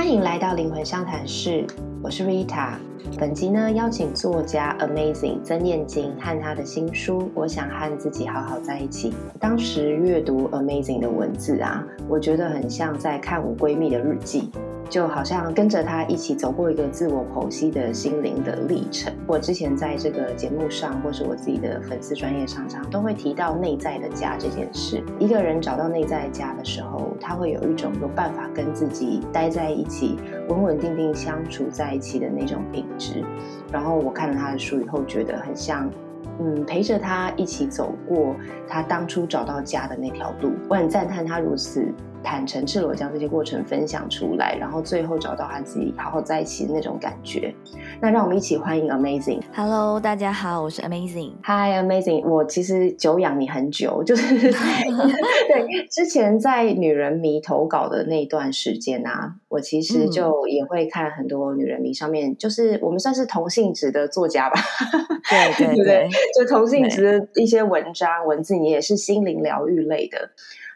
欢迎来到灵魂商谈室，我是 Rita。本集呢，邀请作家 Amazing 曾燕晶和他的新书《我想和自己好好在一起》。当时阅读 Amazing 的文字啊，我觉得很像在看我闺蜜的日记。就好像跟着他一起走过一个自我剖析的心灵的历程。我之前在这个节目上，或是我自己的粉丝专业上常常都会提到内在的家这件事。一个人找到内在的家的时候，他会有一种有办法跟自己待在一起，稳稳定定相处在一起的那种品质。然后我看了他的书以后，觉得很像，嗯，陪着他一起走过他当初找到家的那条路。我很赞叹他如此。坦诚、赤裸将这些过程分享出来，然后最后找到和自己好好在一起的那种感觉。那让我们一起欢迎 Amazing。Hello，大家好，我是 Amazing。Hi，Amazing。我其实久仰你很久，就是 对之前在《女人迷》投稿的那段时间啊，我其实就也会看很多《女人迷》上面，就是我们算是同性质的作家吧。对对对，就同性质的一些文章文字，你也是心灵疗愈类的。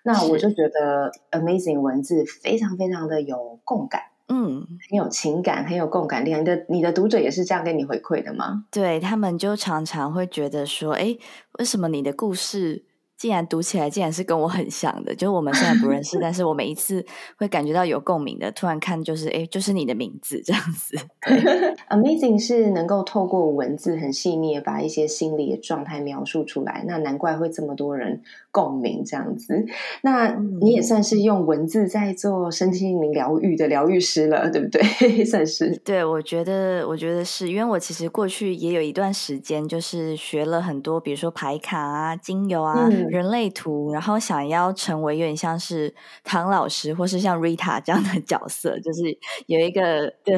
那我就觉得 amazing 文字非常非常的有共感，嗯，很有情感，很有共感力。你的你的读者也是这样跟你回馈的吗？对他们就常常会觉得说，哎，为什么你的故事？竟然读起来竟然是跟我很像的，就是我们虽然不认识，但是我每一次会感觉到有共鸣的。突然看就是，哎，就是你的名字这样子。Amazing 是能够透过文字很细腻的把一些心理的状态描述出来，那难怪会这么多人共鸣这样子。那你也算是用文字在做身心灵疗愈的疗愈师了，对不对？算是。对，我觉得，我觉得是因为我其实过去也有一段时间，就是学了很多，比如说牌卡啊、精油啊。人类图，然后想要成为有点像是唐老师，或是像 Rita 这样的角色，就是有一个对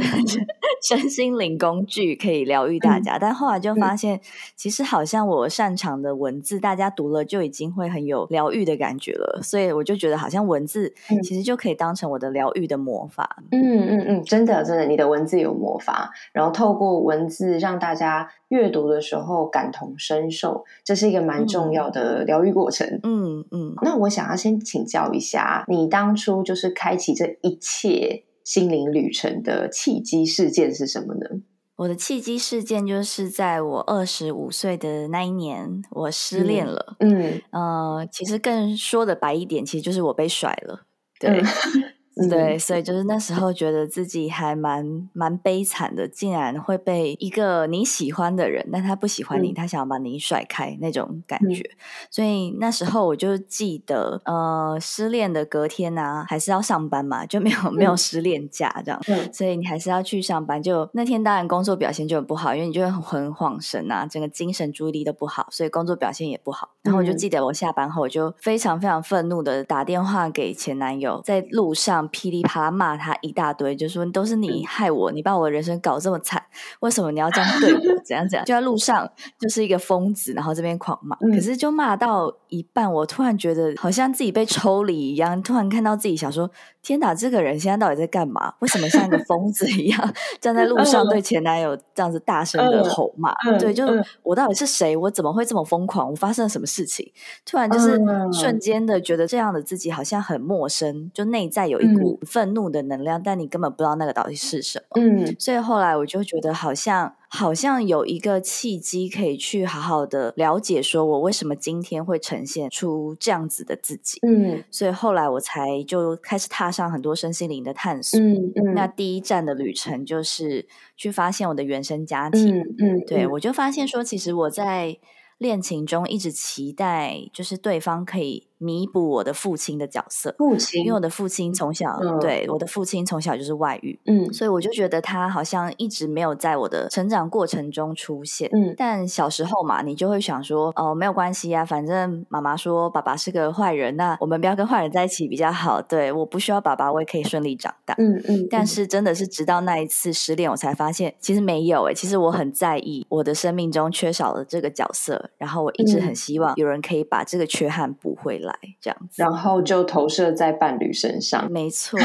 身心灵工具可以疗愈大家。但后来就发现，其实好像我擅长的文字，大家读了就已经会很有疗愈的感觉了。所以我就觉得，好像文字其实就可以当成我的疗愈的魔法。嗯嗯嗯，真的真的，你的文字有魔法，然后透过文字让大家阅读的时候感同身受，这是一个蛮重要的疗愈。过程，嗯嗯，那我想要先请教一下，你当初就是开启这一切心灵旅程的契机事件是什么呢？我的契机事件就是在我二十五岁的那一年，我失恋了。嗯呃，其实更说的白一点，其实就是我被甩了。对。对，所以就是那时候觉得自己还蛮蛮悲惨的，竟然会被一个你喜欢的人，但他不喜欢你，他想要把你甩开那种感觉。所以那时候我就记得，呃，失恋的隔天呢，还是要上班嘛，就没有没有失恋假这样。所以你还是要去上班。就那天当然工作表现就很不好，因为你就很恍神啊，整个精神注意力都不好，所以工作表现也不好。然后我就记得我下班后，我就非常非常愤怒的打电话给前男友，在路上。噼里啪啦骂他一大堆，就说都是你害我，你把我的人生搞这么惨，为什么你要这样对我？怎样怎样？就在路上就是一个疯子，然后这边狂骂。可是就骂到一半，我突然觉得好像自己被抽离一样，突然看到自己想说：天哪，这个人现在到底在干嘛？为什么像一个疯子一样站在路上对前男友这样子大声的吼骂？对，就我到底是谁？我怎么会这么疯狂？我发生了什么事情？突然就是瞬间的觉得这样的自己好像很陌生，就内在有一。股愤怒的能量，但你根本不知道那个到底是什么。嗯，所以后来我就觉得，好像好像有一个契机，可以去好好的了解，说我为什么今天会呈现出这样子的自己。嗯，所以后来我才就开始踏上很多身心灵的探索。嗯嗯，那第一站的旅程就是去发现我的原生家庭。嗯嗯，对我就发现说，其实我在恋情中一直期待，就是对方可以。弥补我的父亲的角色，父亲，因为我的父亲从小，对我的父亲从小就是外遇，嗯，所以我就觉得他好像一直没有在我的成长过程中出现，嗯，但小时候嘛，你就会想说，哦，没有关系啊，反正妈妈说爸爸是个坏人，那我们不要跟坏人在一起比较好，对，我不需要爸爸，我也可以顺利长大，嗯嗯，但是真的是直到那一次失恋，我才发现其实没有，哎，其实我很在意我的生命中缺少了这个角色，然后我一直很希望有人可以把这个缺憾补回来。来这样子，然后就投射在伴侣身上。没错，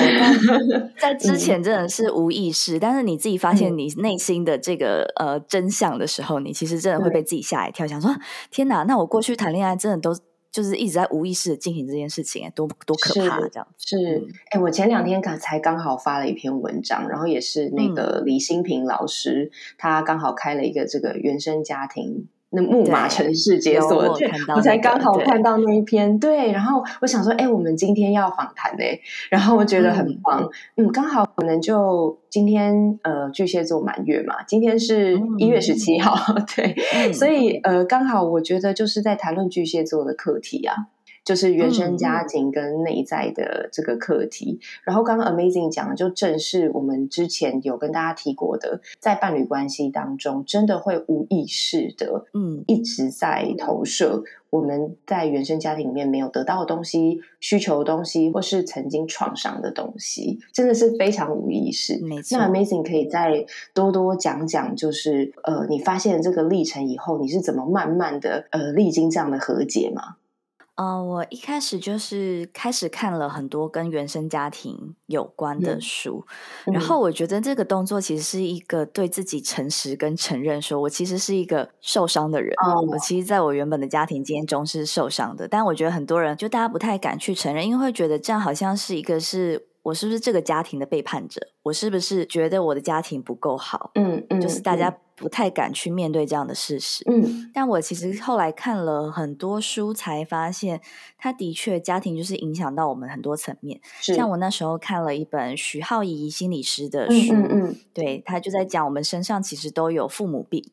在之前真的是无意识，但是你自己发现你内心的这个呃真相的时候，你其实真的会被自己吓一跳，想说天哪，那我过去谈恋爱真的都就是一直在无意识的进行这件事情，多多可怕这样。是，哎，我前两天刚才刚好发了一篇文章，然后也是那个李新平老师，他刚好开了一个这个原生家庭。那木马城市解锁，我才刚好看到那一篇，对，然后我想说，哎，我们今天要访谈呢，然后我觉得很棒，嗯，刚好可能就今天呃巨蟹座满月嘛，今天是一月十七号，对，所以呃刚好我觉得就是在谈论巨蟹座的课题啊。就是原生家庭跟内在的这个课题，然后刚刚 Amazing 讲的就正是我们之前有跟大家提过的，在伴侣关系当中，真的会无意识的，嗯，一直在投射我们在原生家庭里面没有得到的东西、需求的东西，或是曾经创伤的东西，真的是非常无意识。没错，那 Amazing 可以再多多讲讲，就是呃，你发现这个历程以后，你是怎么慢慢的呃历经这样的和解吗？呃，我一开始就是开始看了很多跟原生家庭有关的书，然后我觉得这个动作其实是一个对自己诚实跟承认，说我其实是一个受伤的人。我其实在我原本的家庭经验中是受伤的，但我觉得很多人就大家不太敢去承认，因为会觉得这样好像是一个是。我是不是这个家庭的背叛者？我是不是觉得我的家庭不够好？嗯嗯，就是大家不太敢去面对这样的事实。嗯，但我其实后来看了很多书，才发现，他的确家庭就是影响到我们很多层面。像我那时候看了一本徐浩怡心理师的书，嗯嗯，对他就在讲我们身上其实都有父母病。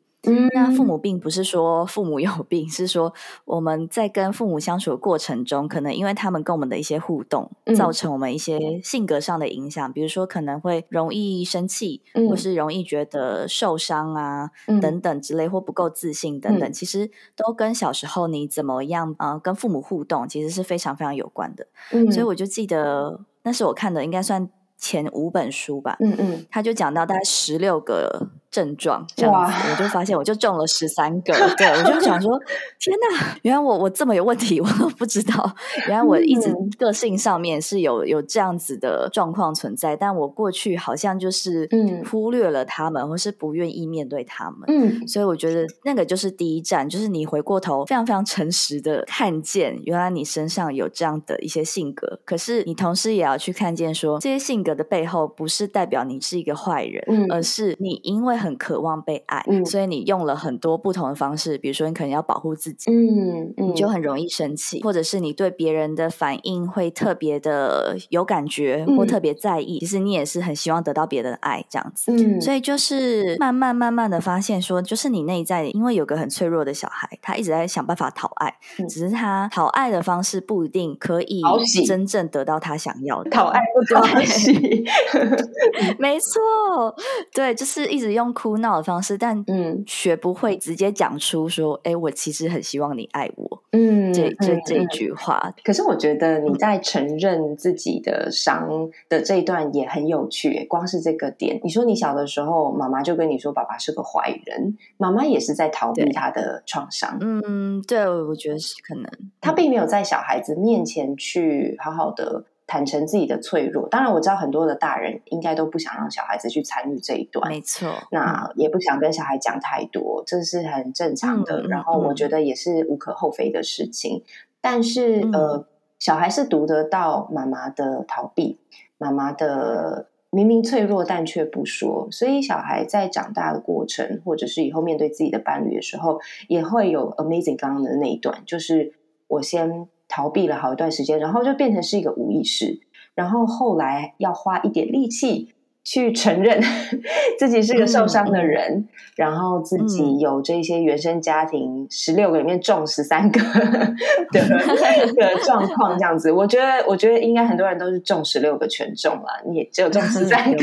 那父。母病不是说父母有病，是说我们在跟父母相处的过程中，可能因为他们跟我们的一些互动，造成我们一些性格上的影响，比如说可能会容易生气，或是容易觉得受伤啊等等之类，或不够自信等等，其实都跟小时候你怎么样啊跟父母互动，其实是非常非常有关的。所以我就记得那是我看的，应该算前五本书吧。嗯嗯，他就讲到大概十六个。症状这样子，我就发现我就中了十三个，对我就想说，天哪，原来我我这么有问题，我都不知道，原来我一直个性上面是有有这样子的状况存在，但我过去好像就是忽略了他们，或是不愿意面对他们，嗯，所以我觉得那个就是第一站，就是你回过头非常非常诚实的看见，原来你身上有这样的一些性格，可是你同时也要去看见说，这些性格的背后不是代表你是一个坏人，而是你因为。很渴望被爱，所以你用了很多不同的方式，比如说你可能要保护自己，嗯，你就很容易生气，或者是你对别人的反应会特别的有感觉或特别在意。其实你也是很希望得到别人的爱，这样子。嗯，所以就是慢慢慢慢的发现，说就是你内在，因为有个很脆弱的小孩，他一直在想办法讨爱，只是他讨爱的方式不一定可以真正得到他想要的。讨爱不讨喜，没错，对，就是一直用。哭闹的方式，但嗯，学不会直接讲出说，哎，我其实很希望你爱我，嗯，这这这一句话。可是我觉得你在承认自己的伤的这一段也很有趣，光是这个点，你说你小的时候，妈妈就跟你说爸爸是个坏人，妈妈也是在逃避他的创伤。嗯，对，我觉得是可能，他并没有在小孩子面前去好好的。坦诚自己的脆弱，当然我知道很多的大人应该都不想让小孩子去参与这一段，没错。那也不想跟小孩讲太多，这是很正常的。然后我觉得也是无可厚非的事情。但是呃，小孩是读得到妈妈的逃避，妈妈的明明脆弱但却不说，所以小孩在长大的过程，或者是以后面对自己的伴侣的时候，也会有 amazing 刚刚的那一段，就是我先。逃避了好一段时间，然后就变成是一个无意识，然后后来要花一点力气。去承认 自己是个受伤的人，然后自己有这些原生家庭十六个里面中十三个 的 的状况，这样子，我觉得，我觉得应该很多人都是中十六个全中了，你也只有中十三个，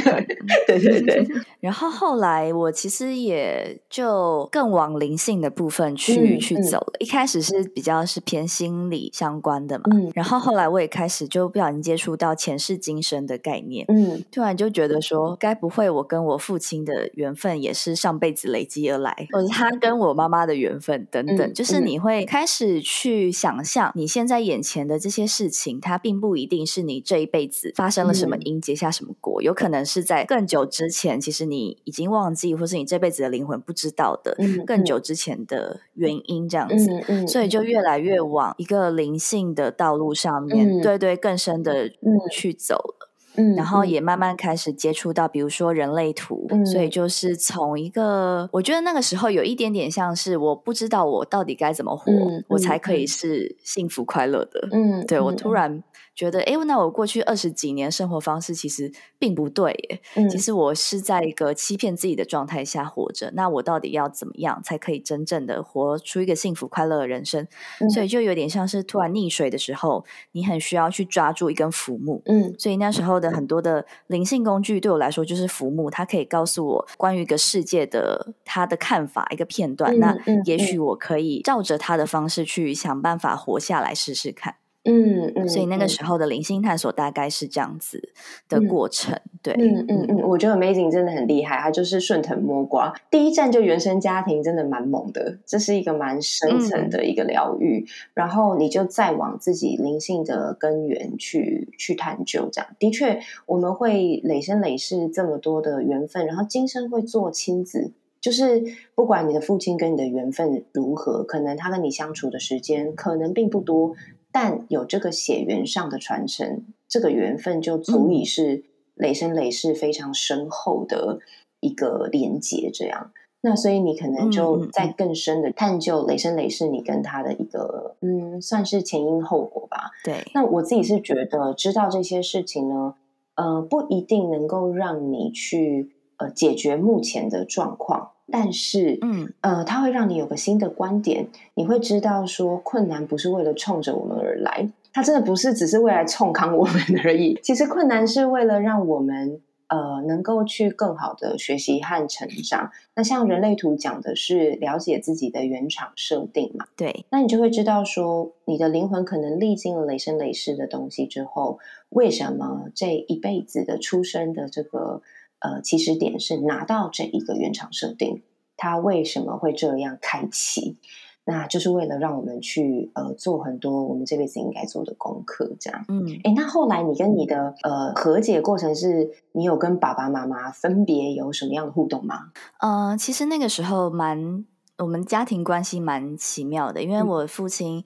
对对对。然后后来我其实也就更往灵性的部分去去走了，一开始是比较是偏心理相关的嘛，然后后来我也开始就不小心接触到前世今生的概念，嗯，突然就觉得说。说该不会我跟我父亲的缘分也是上辈子累积而来，或者他跟我妈妈的缘分等等，就是你会开始去想象你现在眼前的这些事情，它并不一定是你这一辈子发生了什么因结下什么果，活，有可能是在更久之前，其实你已经忘记，或是你这辈子的灵魂不知道的更久之前的原因，这样子，所以就越来越往一个灵性的道路上面，对对，更深的去走了。嗯，然后也慢慢开始接触到，比如说人类图，所以就是从一个，我觉得那个时候有一点点像是我不知道我到底该怎么活，我才可以是幸福快乐的。嗯，对我突然。觉得哎，那我过去二十几年生活方式其实并不对耶。其实我是在一个欺骗自己的状态下活着。那我到底要怎么样才可以真正的活出一个幸福快乐的人生？所以就有点像是突然溺水的时候，你很需要去抓住一根浮木。嗯，所以那时候的很多的灵性工具对我来说就是浮木，它可以告诉我关于一个世界的他的看法一个片段。那也许我可以照着他的方式去想办法活下来试试看。嗯嗯，所以那个时候的灵性探索大概是这样子的过程，对，嗯嗯嗯，我觉得 Amazing 真的很厉害，他就是顺藤摸瓜，第一站就原生家庭，真的蛮猛的，这是一个蛮深层的一个疗愈，然后你就再往自己灵性的根源去去探究，这样的确我们会累生累世这么多的缘分，然后今生会做亲子，就是不管你的父亲跟你的缘分如何，可能他跟你相处的时间可能并不多。但有这个血缘上的传承，这个缘分就足以是累生累世非常深厚的一个连接。这样，那所以你可能就在更深的探究累生累世你跟他的一个，嗯，算是前因后果吧。对。那我自己是觉得，知道这些事情呢，呃，不一定能够让你去呃解决目前的状况。但是，嗯，呃，它会让你有个新的观点，你会知道说，困难不是为了冲着我们而来，它真的不是只是为来冲康我们而已。其实，困难是为了让我们，呃，能够去更好的学习和成长。那像人类图讲的是了解自己的原厂设定嘛？对，那你就会知道说，你的灵魂可能历经了累生累世的东西之后，为什么这一辈子的出生的这个。呃，起始点是拿到这一个原厂设定，它为什么会这样开启？那就是为了让我们去呃做很多我们这辈子应该做的功课，这样。嗯，哎，那后来你跟你的呃和解过程是，你有跟爸爸妈妈分别有什么样的互动吗？呃，其实那个时候蛮我们家庭关系蛮奇妙的，因为我父亲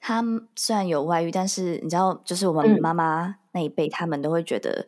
他虽然有外遇，但是你知道，就是我们妈妈那一辈，他们都会觉得。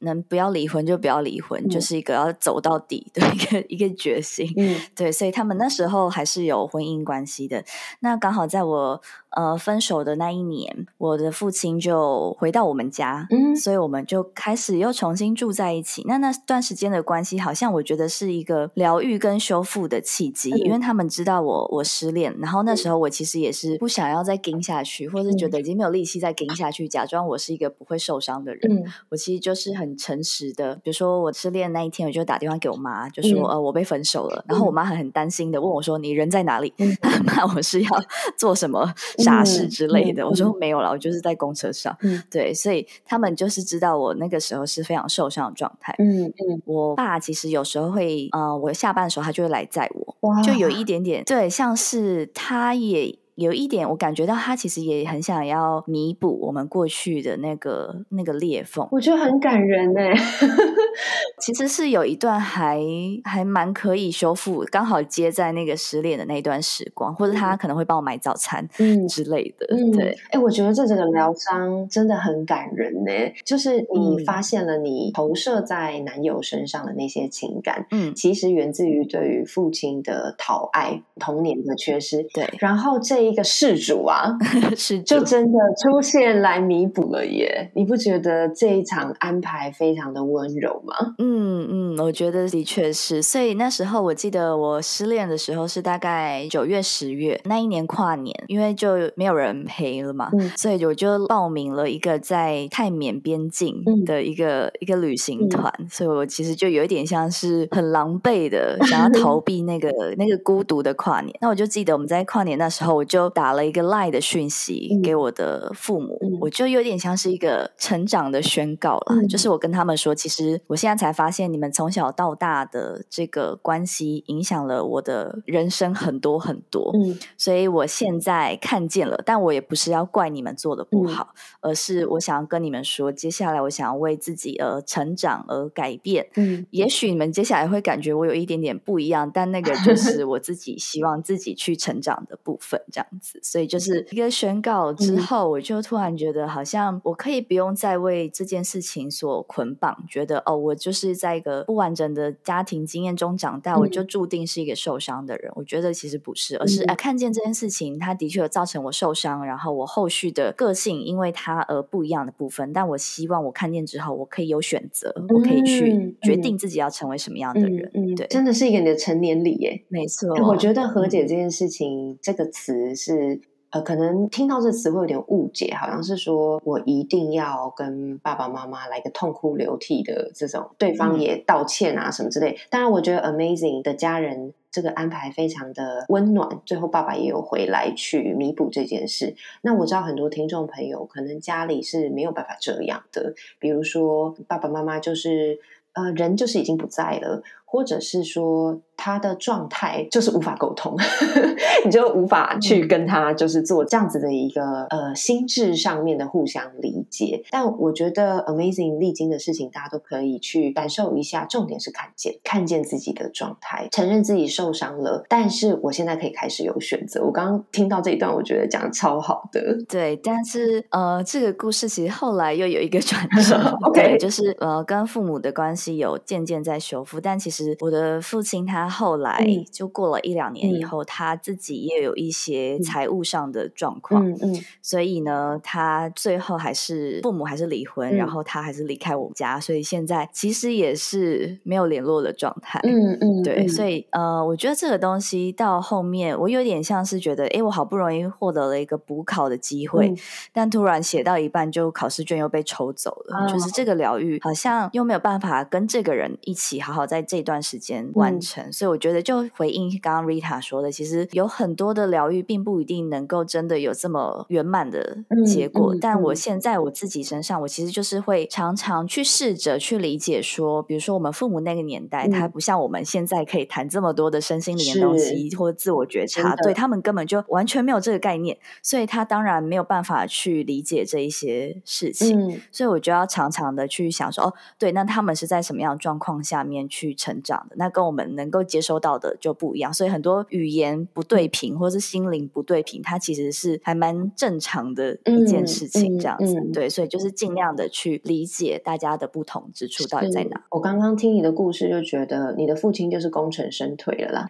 能不要离婚就不要离婚，就是一个要走到底的一个一个决心。嗯，对，所以他们那时候还是有婚姻关系的。那刚好在我。呃，分手的那一年，我的父亲就回到我们家，嗯，所以我们就开始又重新住在一起。那那段时间的关系，好像我觉得是一个疗愈跟修复的契机，因为他们知道我我失恋，然后那时候我其实也是不想要再跟下去，或是觉得已经没有力气再跟下去，假装我是一个不会受伤的人。我其实就是很诚实的，比如说我失恋那一天，我就打电话给我妈，就说呃我被分手了，然后我妈还很担心的问我说你人在哪里？她骂我是要做什么？傻事之类的，我说没有了，我就是在公车上。对，所以他们就是知道我那个时候是非常受伤的状态。嗯嗯，我爸其实有时候会，呃，我下班的时候他就会来载我，就有一点点对，像是他也。有一点，我感觉到他其实也很想要弥补我们过去的那个那个裂缝。我觉得很感人呢。其实是有一段还还蛮可以修复，刚好接在那个失恋的那段时光，或者他可能会帮我买早餐嗯之类的。对，哎，我觉得这整个疗伤真的很感人呢。就是你发现了你投射在男友身上的那些情感，嗯，其实源自于对于父亲的讨爱、童年的缺失。对，然后这。一个事主啊，是就真的出现来弥补了耶！你不觉得这一场安排非常的温柔吗？嗯嗯，我觉得的确是。所以那时候我记得我失恋的时候是大概九月十月那一年跨年，因为就没有人陪了嘛，所以我就报名了一个在泰缅边境的一个一个旅行团。所以我其实就有一点像是很狼狈的想要逃避那个 那个孤独的跨年。那我就记得我们在跨年那时候我。就打了一个 lie 的讯息给我的父母，我就有点像是一个成长的宣告了，就是我跟他们说，其实我现在才发现，你们从小到大的这个关系影响了我的人生很多很多，嗯，所以我现在看见了，但我也不是要怪你们做的不好，而是我想要跟你们说，接下来我想要为自己而成长而改变，嗯，也许你们接下来会感觉我有一点点不一样，但那个就 是我自己希望自己去成长的部分，这样子，所以就是一个宣告之后，我就突然觉得好像我可以不用再为这件事情所捆绑，觉得哦，我就是在一个不完整的家庭经验中长大，我就注定是一个受伤的人。我觉得其实不是，而是哎，看见这件事情，它的确造成我受伤，然后我后续的个性因为它而不一样的部分。但我希望我看见之后，我可以有选择，我可以去决定自己要成为什么样的人。嗯，对，真的是一个你的成年礼耶，没错。我觉得和解这件事情，这个词是。呃，可能听到这词会有点误解，好像是说我一定要跟爸爸妈妈来个痛哭流涕的这种，对方也道歉啊什么之类。当然，我觉得 Amazing 的家人这个安排非常的温暖，最后爸爸也有回来去弥补这件事。那我知道很多听众朋友可能家里是没有办法这样的，比如说爸爸妈妈就是呃人就是已经不在了。或者是说他的状态就是无法沟通，你就无法去跟他就是做这样子的一个呃心智上面的互相理解。但我觉得 amazing 历经的事情，大家都可以去感受一下。重点是看见，看见自己的状态，承认自己受伤了。但是我现在可以开始有选择。我刚刚听到这一段，我觉得讲的超好的。对，但是呃，这个故事其实后来又有一个转折。OK，就是呃，跟父母的关系有渐渐在修复，但其实。我的父亲他后来就过了一两年以后，他自己也有一些财务上的状况，嗯嗯，所以呢，他最后还是父母还是离婚，然后他还是离开我们家，所以现在其实也是没有联络的状态，嗯嗯，对，所以呃，我觉得这个东西到后面，我有点像是觉得，哎，我好不容易获得了一个补考的机会，但突然写到一半就考试卷又被抽走了，就是这个疗愈好像又没有办法跟这个人一起好好在这段。时间完成，所以我觉得就回应刚刚 Rita 说的，其实有很多的疗愈并不一定能够真的有这么圆满的结果。但我现在我自己身上，我其实就是会常常去试着去理解，说，比如说我们父母那个年代，他不像我们现在可以谈这么多的身心灵的东西或者自我觉察，对他们根本就完全没有这个概念，所以他当然没有办法去理解这一些事情。所以我就要常常的去想说，哦，对，那他们是在什么样的状况下面去成长的？那跟我们能够接收到的就不一样，所以很多语言不对频或是心灵不对频，它其实是还蛮正常的一件事情。这样子，对，所以就是尽量的去理解大家的不同之处到底在哪。我刚刚听你的故事，就觉得你的父亲就是功成身退了啦，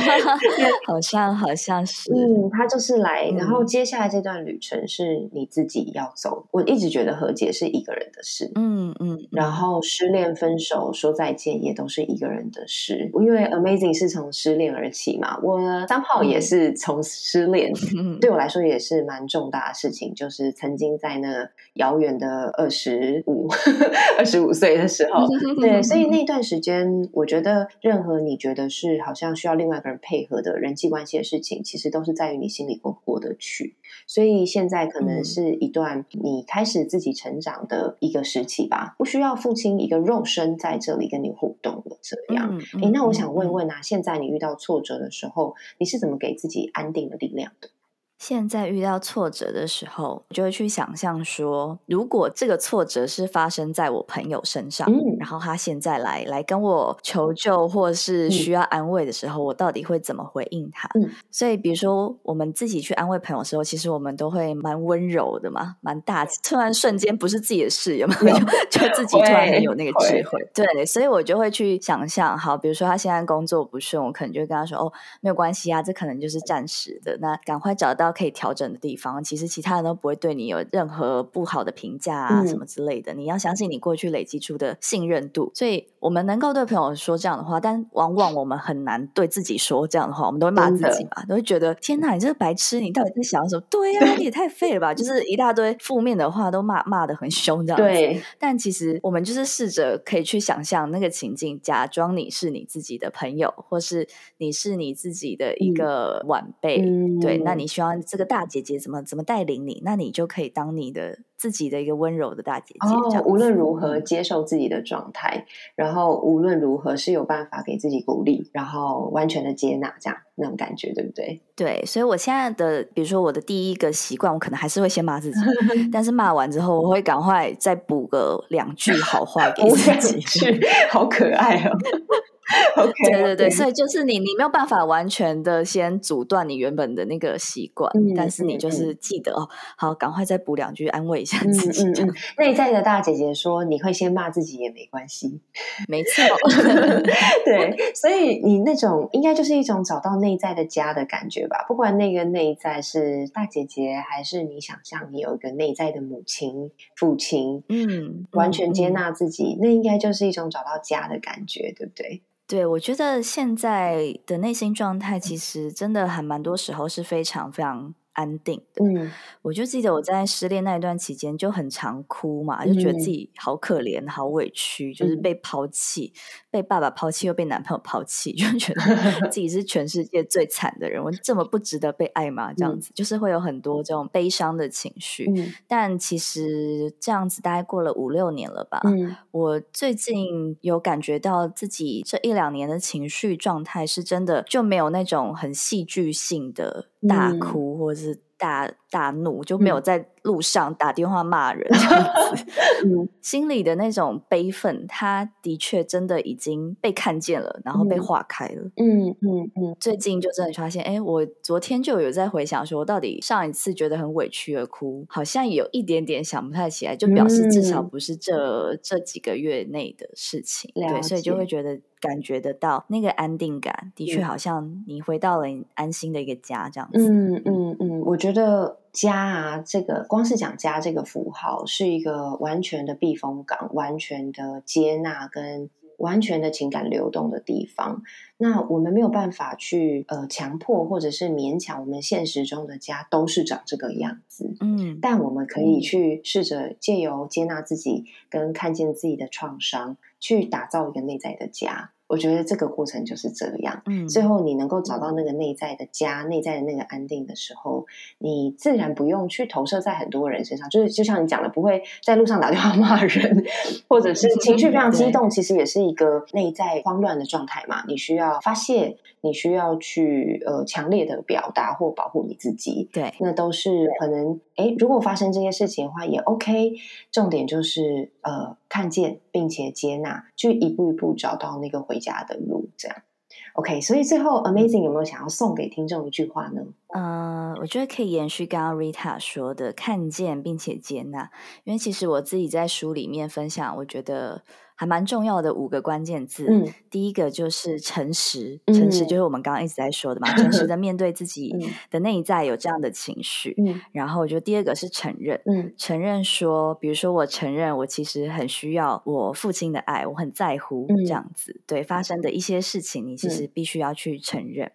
好像好像是，嗯，他就是来，然后接下来这段旅程是你自己要走。我一直觉得和解是一个人的事，嗯嗯，然后失恋、分手、说再见也都是一。个人的事，因为 Amazing 是从失恋而起嘛，我三炮也是从失恋，对我来说也是蛮重大的事情，就是曾经在那遥远的二十五 二十五岁的时候，对，所以那段时间，我觉得任何你觉得是好像需要另外一个人配合的人际关系的事情，其实都是在于你心里过不过得去。所以现在可能是一段你开始自己成长的一个时期吧，不需要父亲一个肉身在这里跟你互动了。这样，哎，那我想问问啊，现在你遇到挫折的时候，你是怎么给自己安定的力量的？现在遇到挫折的时候，就会去想象说，如果这个挫折是发生在我朋友身上，然后他现在来来跟我求救或是需要安慰的时候，我到底会怎么回应他？所以，比如说我们自己去安慰朋友的时候，其实我们都会蛮温柔的嘛，蛮大。突然瞬间不是自己的事，有没有？就自己突然有那个智慧。对，所以我就会去想象，好，比如说他现在工作不顺，我可能就会跟他说：“哦，没有关系啊，这可能就是暂时的，那赶快找到。”到可以调整的地方，其实其他人都不会对你有任何不好的评价啊什么之类的。你要相信你过去累积出的信任度，所以我们能够对朋友说这样的话，但往往我们很难对自己说这样的话，我们都会骂自己嘛，都会觉得天哪，你这个白痴，你到底在想什么？对呀，你也太废了吧，就是一大堆负面的话都骂骂的很凶这样子。但其实我们就是试着可以去想象那个情境，假装你是你自己的朋友，或是你是你自己的一个晚辈，对，那你希望这个大姐姐怎么怎么带领你，那你就可以当你的。自己的一个温柔的大姐姐，哦，无论如何接受自己的状态，然后无论如何是有办法给自己鼓励，然后完全的接纳，这样那种感觉，对不对？对，所以我现在的，比如说我的第一个习惯，我可能还是会先骂自己，但是骂完之后，我会赶快再补个两句好话 给自己，好可爱哦。对对对，所以就是你，你没有办法完全的先阻断你原本的那个习惯，但是你就是记得哦，好，赶快再补两句安慰一下自己。内在的大姐姐说，你会先骂自己也没关系，没错。对，所以你那种应该就是一种找到内在的家的感觉吧。不管那个内在是大姐姐，还是你想象你有一个内在的母亲、父亲，嗯，完全接纳自己，那应该就是一种找到家的感觉，对不对？对，我觉得现在的内心状态其实真的还蛮多时候是非常非常。安定的，嗯，我就记得我在失恋那一段期间就很常哭嘛，就觉得自己好可怜、好委屈，就是被抛弃，被爸爸抛弃，又被男朋友抛弃，就觉得 自己是全世界最惨的人，我这么不值得被爱吗？这样子，就是会有很多这种悲伤的情绪。但其实这样子大概过了五六年了吧，我最近有感觉到自己这一两年的情绪状态是真的就没有那种很戏剧性的。大哭或者是大大怒，就没有在。路上打电话骂人，这样子，嗯，心里的那种悲愤，他的确真的已经被看见了，然后被化开了。嗯嗯嗯。最近就真的发现，哎，我昨天就有在回想，说我到底上一次觉得很委屈而哭，好像有一点点想不太起来，就表示至少不是这这几个月内的事情。对，所以就会觉得感觉得到那个安定感，的确好像你回到了安心的一个家这样子。嗯嗯嗯，我觉得。家啊，这个光是讲家这个符号，是一个完全的避风港，完全的接纳跟完全的情感流动的地方。那我们没有办法去呃强迫或者是勉强，我们现实中的家都是长这个样子。嗯，但我们可以去试着借由接纳自己跟看见自己的创伤，去打造一个内在的家。我觉得这个过程就是这样。嗯，最后你能够找到那个内在的家、内在的那个安定的时候，你自然不用去投射在很多人身上。就是就像你讲的，不会在路上打电话骂人，或者是情绪非常激动，其实也是一个内在慌乱的状态嘛。你需要发泄，你需要去呃强烈的表达或保护你自己。对，那都是可能。哎，如果发生这些事情的话，也 OK。重点就是呃，看见并且接纳，去一步一步找到那个回家的路，这样 OK。所以最后，Amazing 有没有想要送给听众一句话呢？嗯，我觉得可以延续刚刚 Rita 说的，看见并且接纳。因为其实我自己在书里面分享，我觉得。还蛮重要的五个关键字，第一个就是诚实，诚实就是我们刚刚一直在说的嘛，诚实的 面对自己的内在有这样的情绪。然后我觉得第二个是承认，承认说，比如说我承认我其实很需要我父亲的爱，我很在乎这样子，对发生的一些事情，你其实必须要去承认。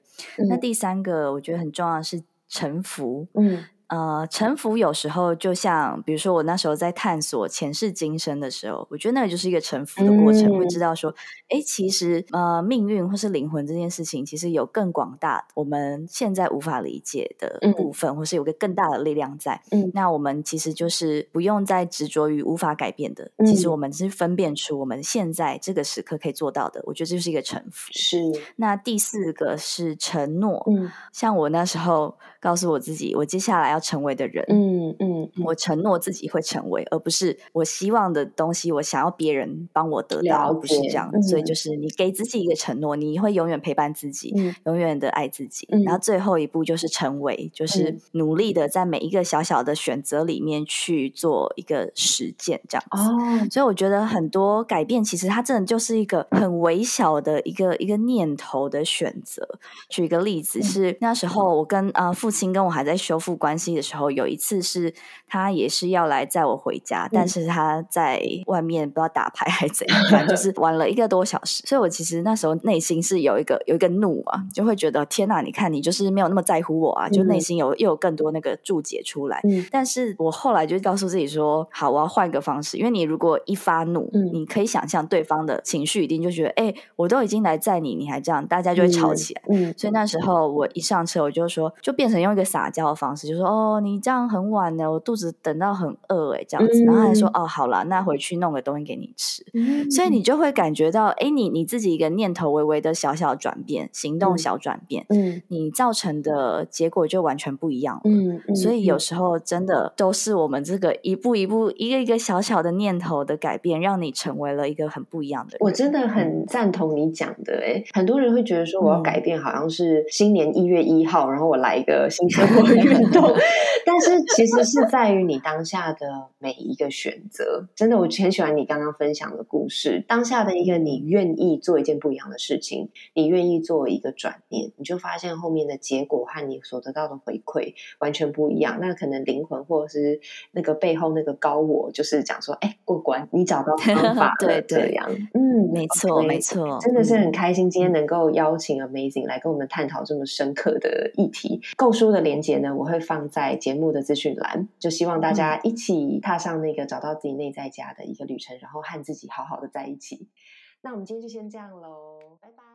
那第三个我觉得很重要的是臣服，嗯。呃，臣服有时候就像，比如说我那时候在探索前世今生的时候，我觉得那个就是一个臣服的过程，会知道说，哎，其实呃，命运或是灵魂这件事情，其实有更广大我们现在无法理解的部分，或是有个更大的力量在。嗯，那我们其实就是不用再执着于无法改变的，其实我们是分辨出我们现在这个时刻可以做到的。我觉得这是一个臣服。是。那第四个是承诺。嗯，像我那时候告诉我自己，我接下来要。成为的人。嗯嗯，我承诺自己会成为，而不是我希望的东西，我想要别人帮我得到，不是这样。所以就是你给自己一个承诺，你会永远陪伴自己，永远的爱自己。然后最后一步就是成为，就是努力的在每一个小小的选择里面去做一个实践，这样子。哦，所以我觉得很多改变其实它真的就是一个很微小的一个一个念头的选择。举一个例子是那时候我跟啊父亲跟我还在修复关系的时候，有一次是他也是要来载我回家，但是他在外面不知道打牌还是怎样，反正就是 玩了一个多小时。所以我其实那时候内心是有一个有一个怒啊，就会觉得天哪，你看你就是没有那么在乎我啊，就内心有又有更多那个注解出来。但是我后来就告诉自己说，好，我要换一个方式，因为你如果一发怒，你可以想象对方的情绪一定就觉得，哎，我都已经来载你，你还这样，大家就会吵起来。嗯，所以那时候我一上车，我就说，就变成用一个撒娇的方式，就说，哦，你这样很晚呢，我肚子等到很饿，哎，这样子。然后还说，哦，好了，那回去弄个东西给你吃。所以你就会感觉到，哎，你你自己一个念头微微的小小转变，行动小转变，嗯，你造成的结果就完全不一样了。嗯，所以有时候真的都是我们这个一步一步、一个一个小小的念头的改变，让你成为了一个很不一样的人。我真的很赞同你讲的，哎，很多人会觉得说我要改变，好像是新年一月一号，然后我来一个新生活运动，但是其实是在于你当下的每一个选择。真的，我很喜欢你刚刚分享的故事，当下的一个你愿意做一件不一样的事情，你愿意做一个转念，你就发现后面的结果和你所得到的回馈完全不一样。那可能灵魂或者是那个背后那个高我，就是讲说，哎，过关，你找到方法了，这样，嗯，没错，没错，真的是很开心，今天能够邀请 Amazing 来跟我们探讨这么深刻的议题。购书的链接呢，我会放在节目的资讯栏，就希望大家一起踏上那个找到自己内在家的一个旅程，然后和自己好好的在一起。那我们今天就先这样喽，拜拜。